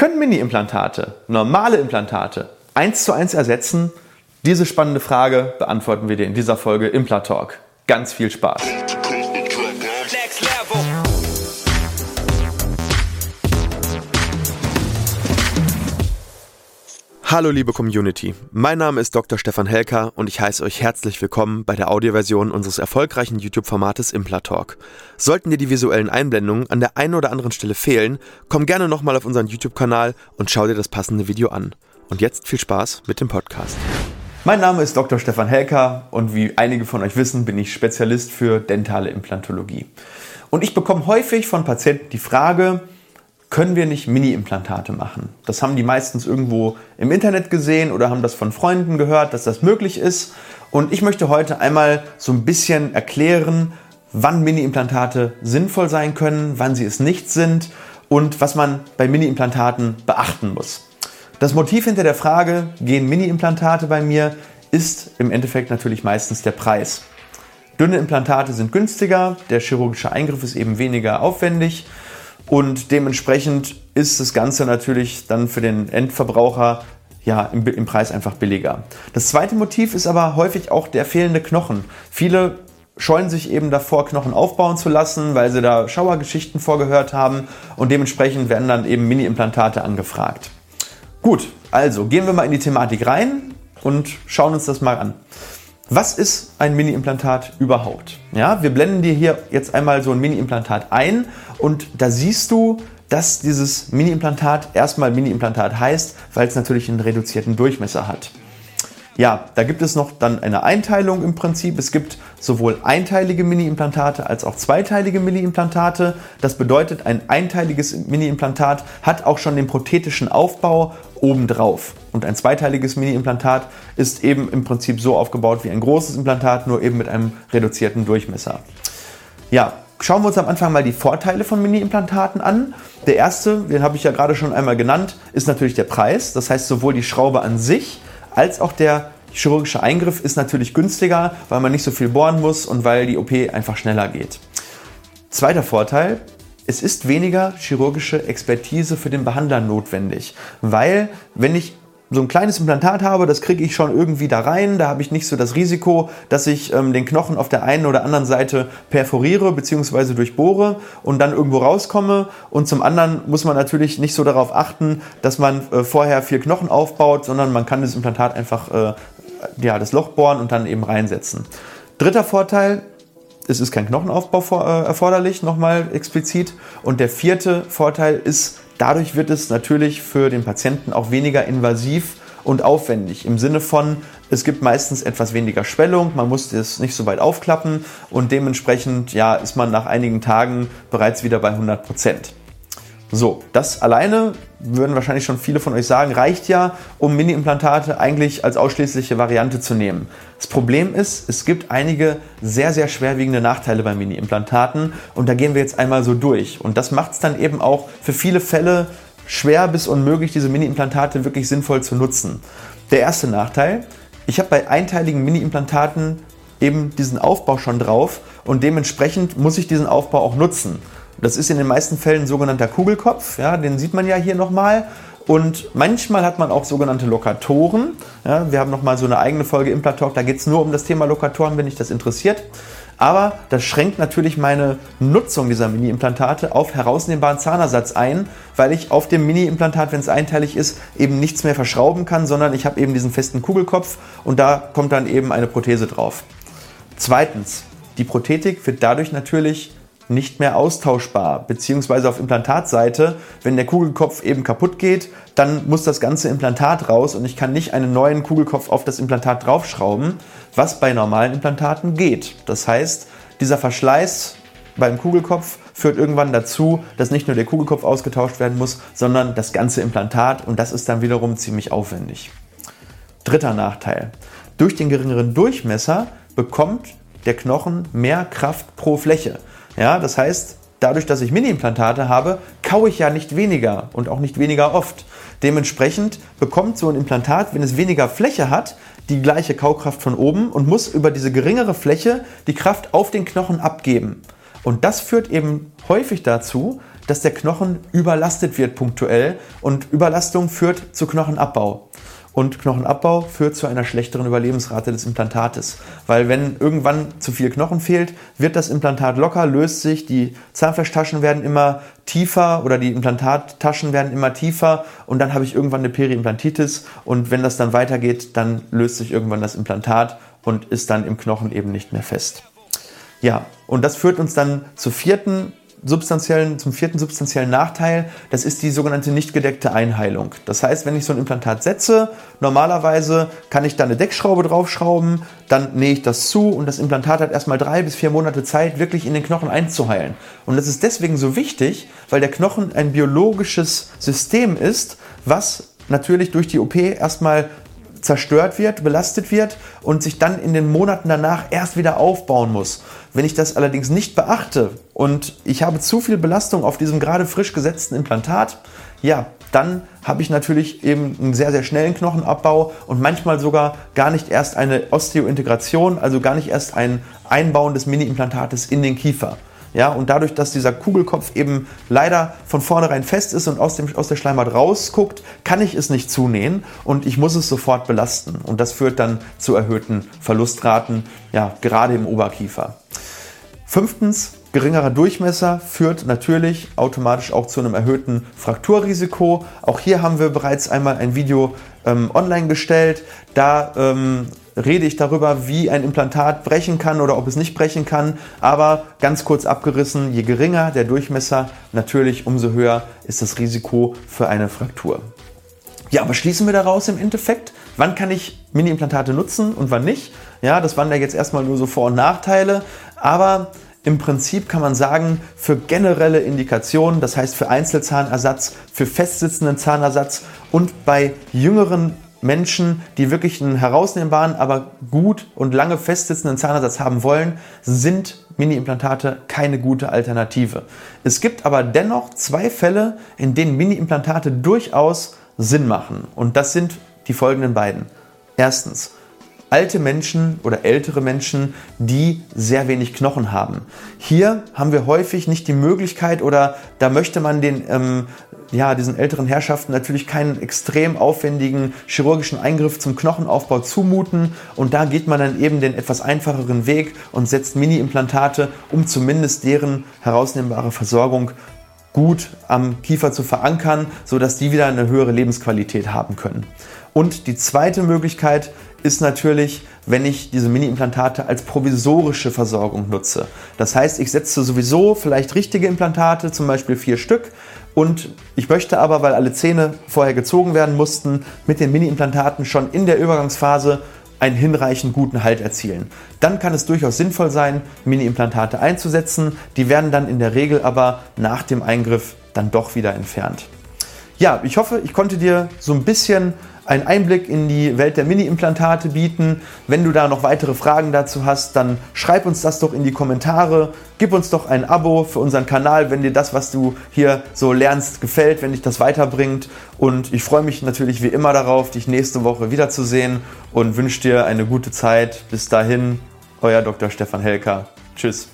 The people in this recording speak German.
Können Mini-Implantate normale Implantate eins zu eins ersetzen? Diese spannende Frage beantworten wir dir in dieser Folge Implatalk. Ganz viel Spaß! Hallo liebe Community, mein Name ist Dr. Stefan Helker und ich heiße euch herzlich willkommen bei der Audioversion unseres erfolgreichen YouTube-Formates Implatalk. Sollten dir die visuellen Einblendungen an der einen oder anderen Stelle fehlen, komm gerne nochmal auf unseren YouTube-Kanal und schau dir das passende Video an. Und jetzt viel Spaß mit dem Podcast. Mein Name ist Dr. Stefan Helker und wie einige von euch wissen, bin ich Spezialist für dentale Implantologie. Und ich bekomme häufig von Patienten die Frage, können wir nicht Mini-Implantate machen? Das haben die meistens irgendwo im Internet gesehen oder haben das von Freunden gehört, dass das möglich ist. Und ich möchte heute einmal so ein bisschen erklären, wann Mini-Implantate sinnvoll sein können, wann sie es nicht sind und was man bei Mini-Implantaten beachten muss. Das Motiv hinter der Frage, gehen Mini-Implantate bei mir, ist im Endeffekt natürlich meistens der Preis. Dünne Implantate sind günstiger, der chirurgische Eingriff ist eben weniger aufwendig und dementsprechend ist das Ganze natürlich dann für den Endverbraucher ja, im, im, Preis einfach billiger. Das zweite Motiv ist aber häufig auch der fehlende Knochen. Viele scheuen sich eben davor, Knochen aufbauen zu lassen, weil sie da Schauergeschichten vorgehört haben und dementsprechend werden dann eben Mini-Implantate angefragt. Gut, also gehen wir mal in die Thematik rein und schauen uns das mal an. Was ist ein Mini-Implantat überhaupt? Ja, wir blenden dir hier jetzt einmal so ein Mini-Implantat ein und da siehst du, dass dieses Mini-Implantat erstmal Mini-Implantat heißt, weil es natürlich einen reduzierten Durchmesser hat. Ja, da gibt es noch dann eine Einteilung im Prinzip. Es gibt sowohl einteilige Mini-Implantate als auch zweiteilige Mini-Implantate. Das bedeutet, ein einteiliges Mini-Implantat hat auch schon den prothetischen Aufbau obendrauf. Und ein zweiteiliges Mini-Implantat ist eben im Prinzip so aufgebaut wie ein großes Implantat, nur eben mit einem reduzierten Durchmesser. Ja, schauen wir uns am Anfang mal die Vorteile von Mini-Implantaten an. Der erste, den habe ich ja gerade schon einmal genannt, ist natürlich der Preis. Das heißt, sowohl die Schraube an sich als auch der chirurgische Eingriff ist natürlich günstiger, weil man nicht so viel bohren muss und weil die OP einfach schneller geht. Zweiter Vorteil, es ist weniger chirurgische Expertise für den Behandler notwendig, weil wenn ich so ein kleines Implantat habe, das kriege ich schon irgendwie da rein. Da habe ich nicht so das Risiko, dass ich ähm, den Knochen auf der einen oder anderen Seite perforiere bzw. durchbohre und dann irgendwo rauskomme. Und zum anderen muss man natürlich nicht so darauf achten, dass man äh, vorher viel Knochen aufbaut, sondern man kann das Implantat einfach äh, ja, das Loch bohren und dann eben reinsetzen. Dritter Vorteil, es ist kein Knochenaufbau vor, äh, erforderlich, nochmal explizit. Und der vierte Vorteil ist, Dadurch wird es natürlich für den Patienten auch weniger invasiv und aufwendig. Im Sinne von, es gibt meistens etwas weniger Schwellung, man muss das nicht so weit aufklappen und dementsprechend ja, ist man nach einigen Tagen bereits wieder bei 100 Prozent. So, das alleine, würden wahrscheinlich schon viele von euch sagen, reicht ja, um Mini-Implantate eigentlich als ausschließliche Variante zu nehmen. Das Problem ist, es gibt einige sehr, sehr schwerwiegende Nachteile bei Mini-Implantaten und da gehen wir jetzt einmal so durch. Und das macht es dann eben auch für viele Fälle schwer bis unmöglich, diese Mini-Implantate wirklich sinnvoll zu nutzen. Der erste Nachteil, ich habe bei einteiligen Mini-Implantaten eben diesen Aufbau schon drauf und dementsprechend muss ich diesen Aufbau auch nutzen. Das ist in den meisten Fällen ein sogenannter Kugelkopf, ja, den sieht man ja hier nochmal. Und manchmal hat man auch sogenannte Lokatoren. Ja, wir haben nochmal so eine eigene Folge im Talk, da geht es nur um das Thema Lokatoren, wenn dich das interessiert. Aber das schränkt natürlich meine Nutzung dieser Mini-Implantate auf herausnehmbaren Zahnersatz ein, weil ich auf dem Mini-Implantat, wenn es einteilig ist, eben nichts mehr verschrauben kann, sondern ich habe eben diesen festen Kugelkopf und da kommt dann eben eine Prothese drauf. Zweitens, die Prothetik wird dadurch natürlich nicht mehr austauschbar, beziehungsweise auf Implantatseite, wenn der Kugelkopf eben kaputt geht, dann muss das ganze Implantat raus und ich kann nicht einen neuen Kugelkopf auf das Implantat draufschrauben, was bei normalen Implantaten geht. Das heißt, dieser Verschleiß beim Kugelkopf führt irgendwann dazu, dass nicht nur der Kugelkopf ausgetauscht werden muss, sondern das ganze Implantat und das ist dann wiederum ziemlich aufwendig. Dritter Nachteil. Durch den geringeren Durchmesser bekommt der Knochen mehr Kraft pro Fläche. Ja, das heißt, dadurch, dass ich Mini-Implantate habe, kaue ich ja nicht weniger und auch nicht weniger oft. Dementsprechend bekommt so ein Implantat, wenn es weniger Fläche hat, die gleiche Kaukraft von oben und muss über diese geringere Fläche die Kraft auf den Knochen abgeben. Und das führt eben häufig dazu, dass der Knochen überlastet wird punktuell und Überlastung führt zu Knochenabbau. Und Knochenabbau führt zu einer schlechteren Überlebensrate des Implantates. Weil wenn irgendwann zu viel Knochen fehlt, wird das Implantat locker, löst sich, die Zahnfleischtaschen werden immer tiefer oder die Implantattaschen werden immer tiefer und dann habe ich irgendwann eine Periimplantitis und wenn das dann weitergeht, dann löst sich irgendwann das Implantat und ist dann im Knochen eben nicht mehr fest. Ja, und das führt uns dann zur vierten substanziellen, zum vierten substanziellen Nachteil, das ist die sogenannte nicht gedeckte Einheilung. Das heißt, wenn ich so ein Implantat setze, normalerweise kann ich da eine Deckschraube draufschrauben, dann nähe ich das zu und das Implantat hat erstmal drei bis vier Monate Zeit, wirklich in den Knochen einzuheilen. Und das ist deswegen so wichtig, weil der Knochen ein biologisches System ist, was natürlich durch die OP erstmal zerstört wird, belastet wird und sich dann in den Monaten danach erst wieder aufbauen muss. Wenn ich das allerdings nicht beachte und ich habe zu viel Belastung auf diesem gerade frisch gesetzten Implantat, ja, dann habe ich natürlich eben einen sehr, sehr schnellen Knochenabbau und manchmal sogar gar nicht erst eine Osteointegration, also gar nicht erst ein Einbauen des Mini-Implantates in den Kiefer. Ja, und dadurch, dass dieser Kugelkopf eben leider von vornherein fest ist und aus, dem, aus der Schleimhaut rausguckt, kann ich es nicht zunähen und ich muss es sofort belasten. Und das führt dann zu erhöhten Verlustraten, ja, gerade im Oberkiefer. Fünftens, geringerer Durchmesser führt natürlich automatisch auch zu einem erhöhten Frakturrisiko. Auch hier haben wir bereits einmal ein Video ähm, online gestellt. Da ähm, rede ich darüber, wie ein Implantat brechen kann oder ob es nicht brechen kann. Aber ganz kurz abgerissen, je geringer der Durchmesser, natürlich umso höher ist das Risiko für eine Fraktur. Ja, was schließen wir daraus im Endeffekt? Wann kann ich Mini-Implantate nutzen und wann nicht? Ja, das waren ja jetzt erstmal nur so Vor- und Nachteile. Aber im Prinzip kann man sagen, für generelle Indikationen, das heißt für Einzelzahnersatz, für festsitzenden Zahnersatz und bei jüngeren Menschen, die wirklich einen herausnehmbaren, aber gut und lange festsitzenden Zahnersatz haben wollen, sind Mini-Implantate keine gute Alternative. Es gibt aber dennoch zwei Fälle, in denen Mini-Implantate durchaus Sinn machen. Und das sind die folgenden beiden. Erstens, alte Menschen oder ältere Menschen, die sehr wenig Knochen haben. Hier haben wir häufig nicht die Möglichkeit oder da möchte man den, ähm, ja, diesen älteren Herrschaften natürlich keinen extrem aufwendigen chirurgischen Eingriff zum Knochenaufbau zumuten und da geht man dann eben den etwas einfacheren Weg und setzt Mini-Implantate, um zumindest deren herausnehmbare Versorgung gut am Kiefer zu verankern, sodass die wieder eine höhere Lebensqualität haben können. Und die zweite Möglichkeit ist natürlich, wenn ich diese Mini-Implantate als provisorische Versorgung nutze. Das heißt, ich setze sowieso vielleicht richtige Implantate, zum Beispiel vier Stück, und ich möchte aber, weil alle Zähne vorher gezogen werden mussten, mit den Mini-Implantaten schon in der Übergangsphase einen hinreichend guten Halt erzielen. Dann kann es durchaus sinnvoll sein, Mini-Implantate einzusetzen. Die werden dann in der Regel aber nach dem Eingriff dann doch wieder entfernt. Ja, ich hoffe, ich konnte dir so ein bisschen einen Einblick in die Welt der Mini-Implantate bieten. Wenn du da noch weitere Fragen dazu hast, dann schreib uns das doch in die Kommentare. Gib uns doch ein Abo für unseren Kanal, wenn dir das, was du hier so lernst, gefällt, wenn dich das weiterbringt. Und ich freue mich natürlich wie immer darauf, dich nächste Woche wiederzusehen und wünsche dir eine gute Zeit. Bis dahin, euer Dr. Stefan Helker. Tschüss.